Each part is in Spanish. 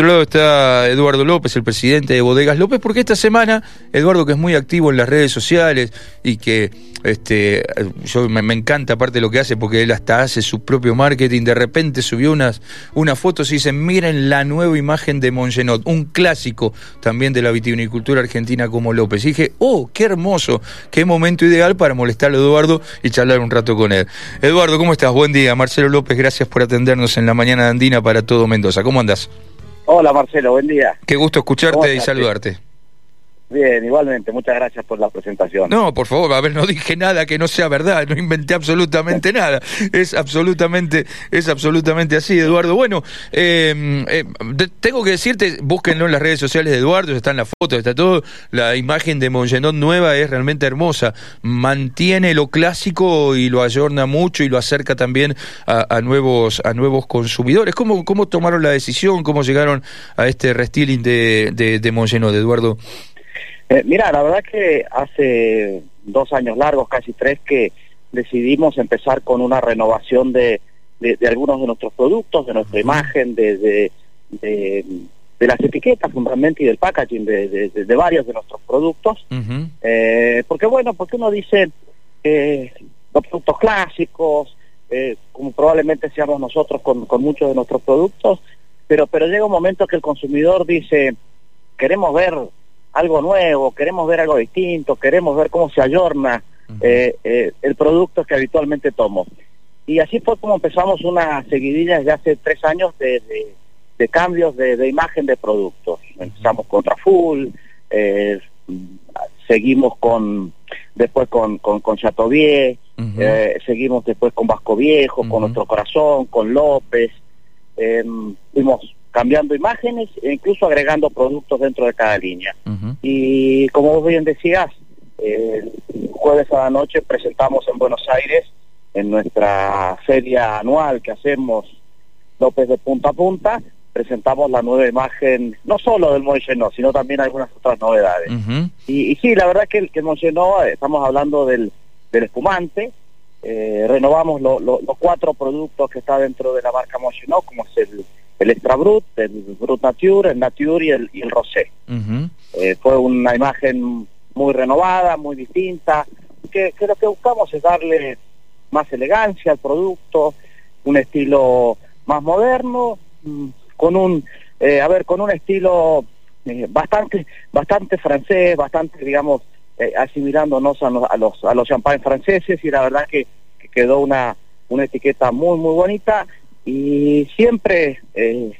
otro lado está Eduardo López, el presidente de Bodegas López, porque esta semana, Eduardo, que es muy activo en las redes sociales y que este, yo me, encanta aparte lo que hace, porque él hasta hace su propio marketing, de repente subió unas, unas fotos y dice, miren la nueva imagen de Mongenot, un clásico también de la vitivinicultura argentina como López. Y dije, oh, qué hermoso, qué momento ideal para molestarle a Eduardo y charlar un rato con él. Eduardo, ¿cómo estás? Buen día. Marcelo López, gracias por atendernos en la mañana de andina para todo Mendoza. ¿Cómo andas? Hola Marcelo, buen día. Qué gusto escucharte y saludarte. Bien, igualmente, muchas gracias por la presentación. No, por favor, a ver, no dije nada que no sea verdad, no inventé absolutamente nada. Es absolutamente, es absolutamente así, Eduardo. Bueno, eh, eh, tengo que decirte, búsquenlo en las redes sociales de Eduardo, está en la foto, está todo. La imagen de Mongenot nueva es realmente hermosa. Mantiene lo clásico y lo ayorna mucho y lo acerca también a, nuevos, a nuevos consumidores. ¿Cómo, ¿Cómo tomaron la decisión? ¿Cómo llegaron a este restyling de, de, de Eduardo? Eh, mira, la verdad que hace dos años largos, casi tres, que decidimos empezar con una renovación de, de, algunos de nuestros productos, de nuestra imagen, de, de, las etiquetas fundamentalmente y del packaging de, varios de nuestros productos. eh, porque bueno, porque uno dice eh, los productos clásicos, eh, como probablemente seamos nosotros con, con muchos de nuestros productos, pero, pero llega un momento que el consumidor dice, queremos ver algo nuevo, queremos ver algo distinto, queremos ver cómo se ayorna eh, eh, el producto que habitualmente tomo. Y así fue como empezamos una seguidilla desde hace tres años de, de, cambios de, imagen de productos. Empezamos con Raful, eh, seguimos con después con, con, con Chateauvier, seguimos después con Vasco Viejo, con Nuestro Corazón, con López. fuimos cambiando imágenes e incluso agregando productos dentro de cada línea. Y como vos bien decías, el jueves a la noche presentamos en Buenos Aires, en nuestra feria anual que hacemos López de punta a punta, presentamos la nueva imagen, no solo del Moyenó, sino también algunas otras novedades. y, y, sí, la verdad que el, que Moyenó, estamos hablando del, del espumante, eh, renovamos los cuatro productos que está dentro de la marca Moyenó, como es el el Extra Brut, el Brut Nature, el Nature y el, y el Rosé. Eh, fue una imagen muy renovada, muy distinta, que, lo que buscamos es darle más elegancia al producto, un estilo más moderno, mm, con un, eh, a ver, con un estilo eh, bastante, bastante francés, bastante, digamos, asimilándonos a los, a los, a los champagnes franceses y la verdad que, que quedó una, una etiqueta muy, muy bonita y siempre eh,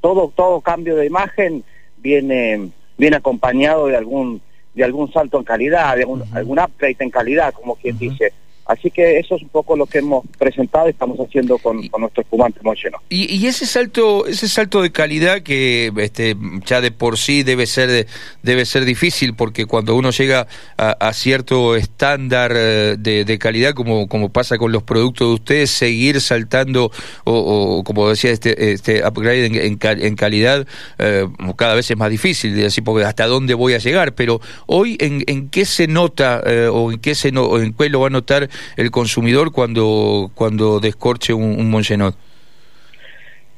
todo todo cambio de imagen viene viene acompañado de algún de algún salto en calidad, de algún, upgrade en calidad, como quien dice. Así que eso es un poco lo que hemos presentado y estamos haciendo con, nuestro espumante Mocheno. Y, y ese salto, ese salto de calidad que este, ya de por sí debe ser, debe ser difícil, porque cuando uno llega a, cierto estándar eh, de, calidad, como, como pasa con los productos de ustedes, seguir saltando o, como decía este, este upgrade en, calidad eh, cada vez es más difícil, así porque hasta dónde voy a llegar. Pero hoy, ¿en, en qué se nota eh, o en qué se no, en qué lo va a notar el consumidor cuando, cuando descorche un, un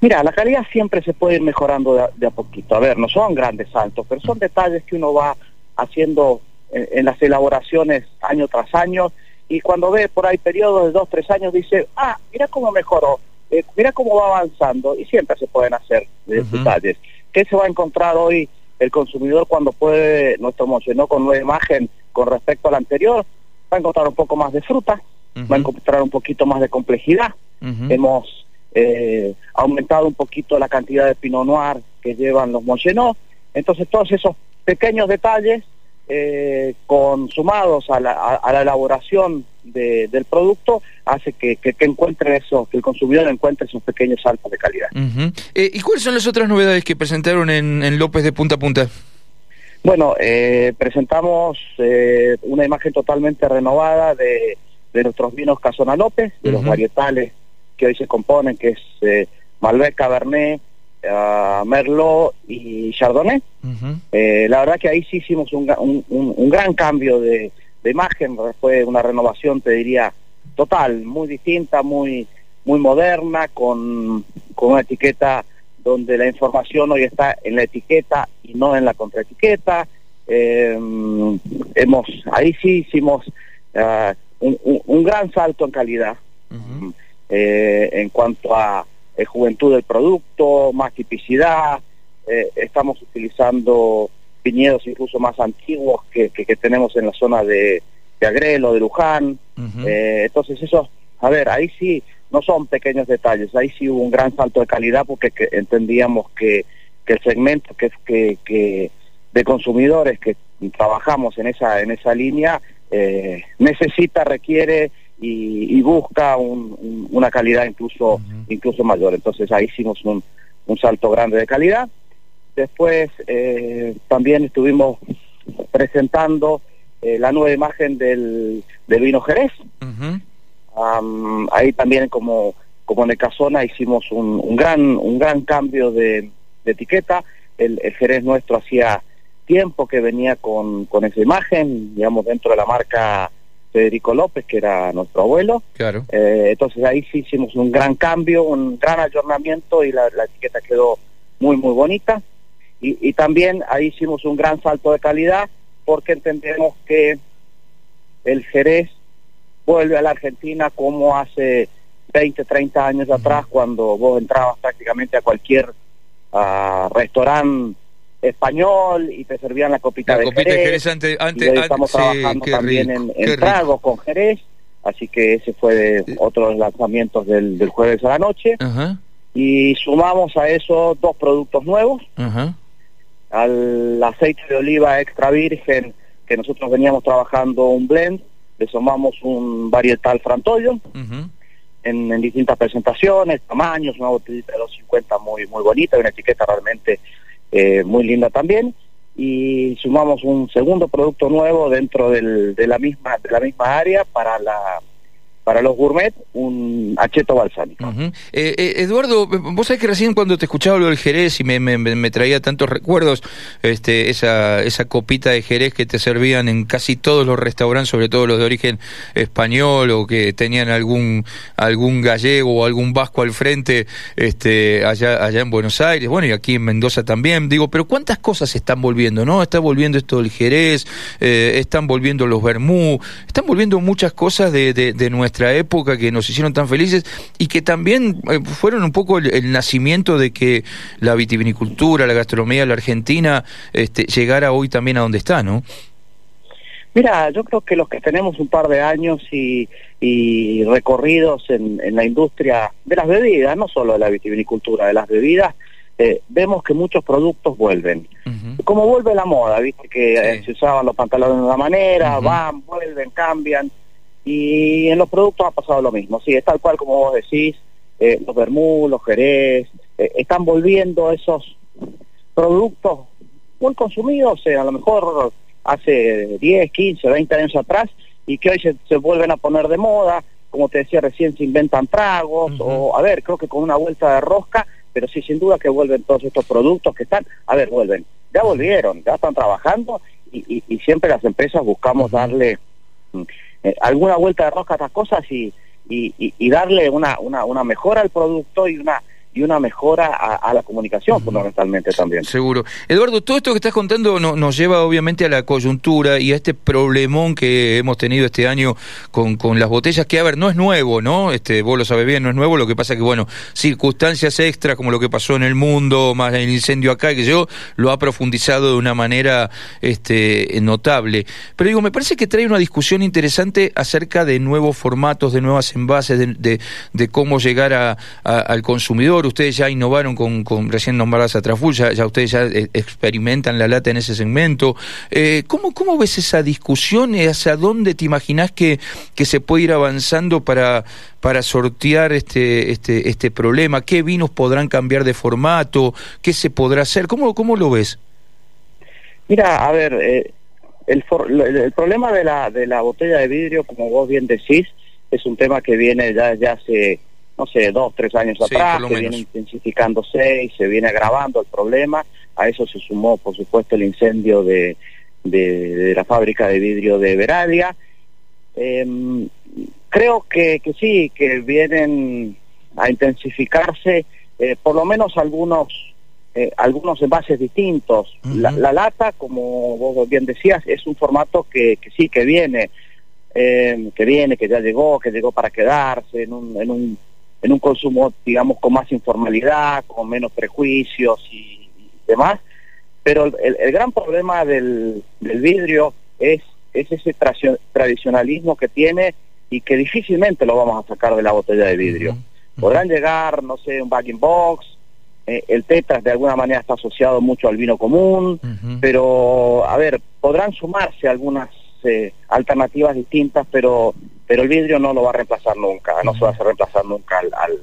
Mira, la calidad siempre se puede ir mejorando de a, poquito. A ver, no son grandes saltos, pero son detalles que uno va haciendo en, las elaboraciones año tras año y cuando ve por ahí periodos de dos, tres años dice, ah, mira cómo mejoró, eh, mira cómo va avanzando y siempre se pueden hacer detalles. ¿Qué se va a encontrar hoy el consumidor cuando puede nuestro emocionó con nueva imagen con respecto al anterior? Va a encontrar un poco más de fruta, va a encontrar un poquito más de complejidad. Hemos eh, aumentado un poquito la cantidad de Pinot Noir que llevan los Monchenot. Entonces todos esos pequeños detalles eh, consumados a la, a, la elaboración del producto hace que, que, encuentre eso, que el consumidor encuentre esos pequeños saltos de calidad. Eh, ¿Y cuáles son las otras novedades que presentaron en, en López de punta a punta? Bueno, eh, presentamos eh, una imagen totalmente renovada de, nuestros vinos Casona López, de los varietales que hoy se componen, que es eh, Malbec, Cabernet, uh, Merlot y Chardonnay. Eh, la verdad que ahí sí hicimos un, un, gran cambio de, imagen, fue una renovación, te diría, total, muy distinta, muy muy moderna, con, con una etiqueta donde la información hoy está en la etiqueta y no en la contraetiqueta. Eh, hemos, ahí sí hicimos uh, un, un, gran salto en calidad eh, en cuanto a eh, juventud del producto, más tipicidad. Eh, estamos utilizando viñedos incluso más antiguos que, que, tenemos en la zona de, de Agrelo, de Luján. entonces eso, a ver, ahí sí no son pequeños detalles, ahí sí hubo un gran salto de calidad porque que entendíamos que, que el segmento que, que, que de consumidores que trabajamos en esa en esa línea eh, necesita, requiere y, y busca un, un, una calidad incluso uh -huh. incluso mayor. Entonces ahí hicimos un, un salto grande de calidad. Después eh, también estuvimos presentando eh, la nueva imagen del, del vino Jerez. Uh -huh. Um, ahí también como como en el Casona hicimos un, un gran un gran cambio de, de etiqueta. El, el, Jerez nuestro hacía tiempo que venía con, con esa imagen, digamos, dentro de la marca Federico López, que era nuestro abuelo. Claro. Eh, entonces ahí sí hicimos un gran cambio, un gran ayornamiento y la, la etiqueta quedó muy, muy bonita. Y, y, también ahí hicimos un gran salto de calidad porque entendemos que el Jerez vuelve a la Argentina como hace 20, 30 años uh -huh. atrás, cuando vos entrabas prácticamente a cualquier uh, restaurante español y te servían la copita, la de, copita Jerez, de Jerez antes, antes, y hoy estamos trabajando también rico, en, en tragos con Jerez así que ese fue de otro de los lanzamientos del, del, jueves a la noche uh -huh. y sumamos a eso dos productos nuevos -huh. al aceite de oliva extra virgen que nosotros veníamos trabajando un blend le sumamos un varietal frantollo uh -huh. en, en, distintas presentaciones, tamaños, una botellita de 250 muy muy bonita, una etiqueta realmente eh, muy linda también y sumamos un segundo producto nuevo dentro del, de la misma de la misma área para la para los gourmet un acheto balsámico. Eh, eh, Eduardo, vos sabés que recién cuando te escuchaba lo del Jerez y me, traía tantos recuerdos, este, esa, esa copita de Jerez que te servían en casi todos los restaurantes, sobre todo los de origen español o que tenían algún, algún gallego o algún vasco al frente este, allá, allá en Buenos Aires, bueno, y aquí en Mendoza también. Digo, pero ¿cuántas cosas están volviendo? ¿no? Está volviendo esto del Jerez, eh, están volviendo los Bermú, están volviendo muchas cosas de, de nuestra nuestra época que nos hicieron tan felices y que también eh, fueron un poco el, el, nacimiento de que la vitivinicultura, la gastronomía la Argentina este, llegara hoy también a donde está, ¿no? Mira, yo creo que los que tenemos un par de años y, y recorridos en, en, la industria de las bebidas, no solo de la vitivinicultura, de las bebidas, eh, vemos que muchos productos vuelven. Uh -huh. Como vuelve la moda, viste que sí. eh, se usaban los pantalones de una manera, uh -huh. van, vuelven, cambian. Y en los productos ha pasado lo mismo, sí, es tal cual como vos decís, eh, los vermú, los jerez, eh, están volviendo esos productos muy consumidos, eh, a lo mejor hace 10, 15, 20 años atrás, y que hoy se, se, vuelven a poner de moda, como te decía recién, se inventan tragos, uh -huh. o a ver, creo que con una vuelta de rosca, pero sí, sin duda que vuelven todos estos productos que están, a ver, vuelven, ya volvieron, ya están trabajando, y, y, y siempre las empresas buscamos uh -huh. darle eh, alguna vuelta de rosca a estas cosas y, y, y, darle una, una, una mejora al producto y una y una mejora a, a la comunicación, uh -huh. fundamentalmente también. Seguro. Eduardo, todo esto que estás contando no, nos lleva obviamente a la coyuntura y a este problemón que hemos tenido este año con, con las botellas, que a ver, no es nuevo, ¿no? Este, vos lo sabés bien, no es nuevo, lo que pasa que, bueno, circunstancias extras como lo que pasó en el mundo, más el incendio acá, que yo, lo ha profundizado de una manera este, notable. Pero digo, me parece que trae una discusión interesante acerca de nuevos formatos, de nuevas envases, de, de, de cómo llegar a, a, al consumidor ustedes ya innovaron con, con recién nombradas a Traful, ya, ustedes ya eh, experimentan la lata en ese segmento. Eh, ¿cómo, ¿Cómo ves esa discusión? ¿Hacia dónde te imaginas que, que se puede ir avanzando para, para sortear este, este, este problema? ¿Qué vinos podrán cambiar de formato? ¿Qué se podrá hacer? ¿Cómo, cómo lo ves? Mira, a ver, eh, el, for, el, el, problema de la, de la botella de vidrio, como vos bien decís, es un tema que viene ya, ya hace no sé, dos, tres años sí, atrás, se viene intensificándose y se viene agravando el problema. A eso se sumó, por supuesto, el incendio de, de, de la fábrica de vidrio de Veradia. Eh, creo que, que sí, que vienen a intensificarse eh, por lo menos algunos eh, algunos envases distintos. la, lata, como vos bien decías, es un formato que, que sí, que viene, eh, que viene, que ya llegó, que llegó para quedarse en un, en un, en un consumo, digamos, con más informalidad, con menos prejuicios y, demás. Pero el, el, gran problema del, del vidrio es, es ese tradicionalismo que tiene y que difícilmente lo vamos a sacar de la botella de vidrio. Podrán llegar, no sé, un backing box, eh, el tetras de alguna manera está asociado mucho al vino común, pero a ver, podrán sumarse algunas eh, alternativas distintas, pero pero el vidrio no lo va a reemplazar nunca, no se va a reemplazar nunca al,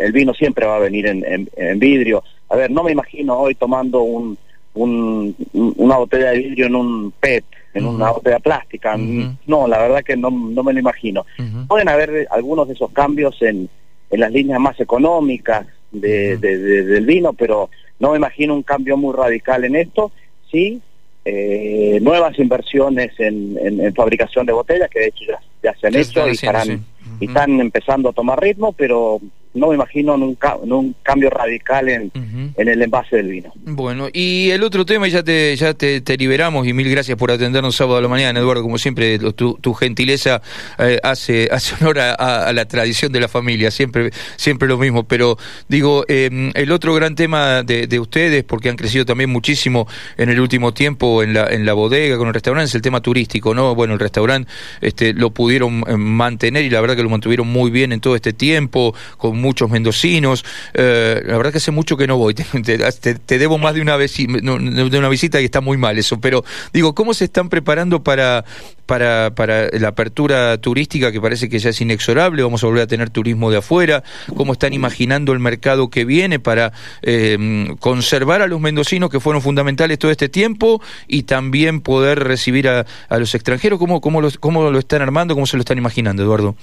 el vino siempre va a venir en, en, vidrio. A ver, no me imagino hoy tomando un, un, una botella de vidrio en un PET, en una botella plástica. No, la verdad que no, no me lo imagino. Pueden haber algunos de esos cambios en, en las líneas más económicas de, del vino, pero no me imagino un cambio muy radical en esto. Sí, eh, nuevas inversiones en, en, fabricación de botellas, que de hecho ya, se han hecho y, estarán, y están empezando a tomar ritmo, pero no me imagino un, un cambio radical en, en, el envase del vino. Bueno, y el otro tema, y ya te, ya te, liberamos, y mil gracias por atendernos sábado a la mañana, Eduardo, como siempre, tu, gentileza eh, hace, hace honor a, la tradición de la familia, siempre, siempre lo mismo, pero digo, em, el otro gran tema de, de, ustedes, porque han crecido también muchísimo en el último tiempo en la, en la bodega, con el restaurante, es el tema turístico, ¿no? Bueno, el restaurante este, lo pudieron eh, mantener y la verdad que lo mantuvieron muy bien en todo este tiempo, con muchos mendocinos. Eh, la verdad que hace mucho que no voy, te, debo más de una, de una visita y está muy mal eso, pero digo, ¿cómo se están preparando para, para, para la apertura turística que parece que ya es inexorable? Vamos a volver a tener turismo de afuera. ¿Cómo están imaginando el mercado que viene para eh, conservar a los mendocinos que fueron fundamentales todo este tiempo y también poder recibir a, a los extranjeros? ¿Cómo, cómo, ¿Cómo lo están armando? ¿Cómo se lo están imaginando, Eduardo?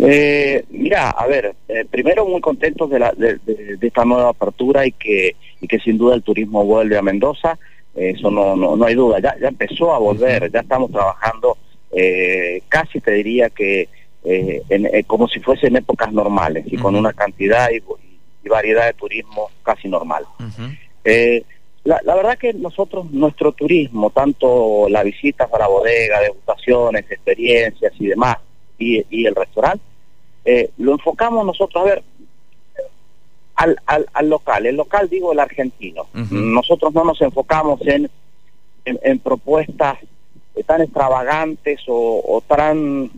Eh, mira, a ver, eh, primero muy contentos de, la, de, esta nueva apertura y que, y que sin duda el turismo vuelve a Mendoza, eso no, no, no hay duda, ya, ya empezó a volver, ya estamos trabajando eh, casi te diría que eh, en, como si fuesen épocas normales y con una cantidad y, variedad de turismo casi normal. la, la, verdad que nosotros, nuestro turismo, tanto la visita para bodega, degustaciones, experiencias y demás, y, y el restaurante, eh, lo enfocamos nosotros, a ver, al, al, al, local, el local digo el argentino. Nosotros no nos enfocamos en, en, propuestas tan extravagantes o, o, tan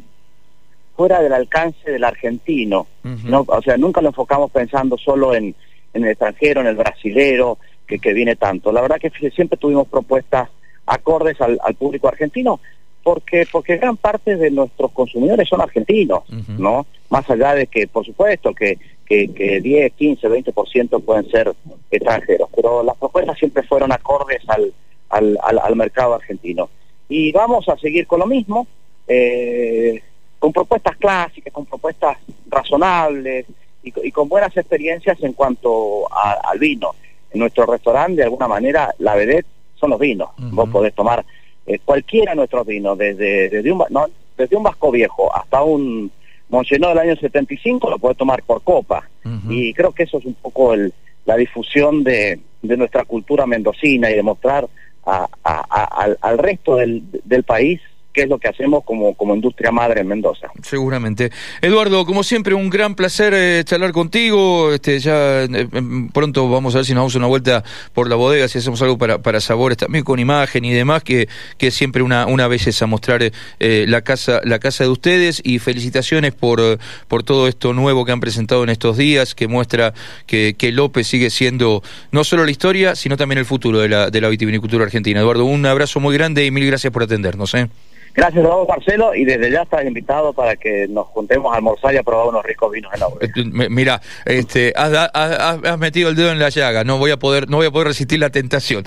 fuera del alcance del argentino. ¿no? O sea, nunca lo enfocamos pensando solo en, en el extranjero, en el brasilero, que, que viene tanto. La verdad que siempre tuvimos propuestas acordes al, al público argentino, porque porque gran parte de nuestros consumidores son argentinos, ¿no? Más allá de que, por supuesto, que, que, que 10, 15, 20% pueden ser extranjeros, pero las propuestas siempre fueron acordes al, al, al, mercado argentino. Y vamos a seguir con lo mismo, eh, con propuestas clásicas, con propuestas razonables y, con buenas experiencias en cuanto al vino. En nuestro restaurante, de alguna manera, la vedette son los vinos. Vos podés tomar eh, cualquiera de nuestros vinos, desde, desde, un, no, desde un Vasco Viejo hasta un Monsenó del año 75, lo puede tomar por copa. Y creo que eso es un poco el, la difusión de, de nuestra cultura mendocina y demostrar a, al, al, resto del, del país qué es lo que hacemos como, como industria madre en Mendoza. Seguramente. Eduardo, como siempre, un gran placer eh, charlar contigo. Este, ya eh, em, pronto vamos a ver si nos damos una vuelta por la bodega, si hacemos algo para, para sabores también con imagen y demás, que, que es siempre una, una belleza mostrar eh, la casa, la casa de ustedes y felicitaciones por, por todo esto nuevo que han presentado en estos días, que muestra que, que López sigue siendo no solo la historia, sino también el futuro de la, de la vitivinicultura argentina. Eduardo, un abrazo muy grande y mil gracias por atendernos. ¿eh? Gracias a vos, Marcelo, y desde ya estás invitado para que nos juntemos a almorzar y a probar unos ricos vinos en la bodega. Mira, este, has, metido el dedo en la llaga, no voy a poder, no voy a poder resistir la tentación.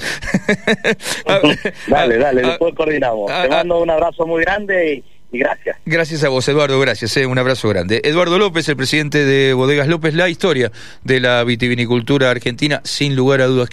dale, dale, después coordinamos. Te mando un abrazo muy grande y y gracias. Gracias a vos, Eduardo, gracias, eh, un abrazo grande. Eduardo López, el presidente de Bodegas López, la historia de la vitivinicultura argentina, sin lugar a dudas.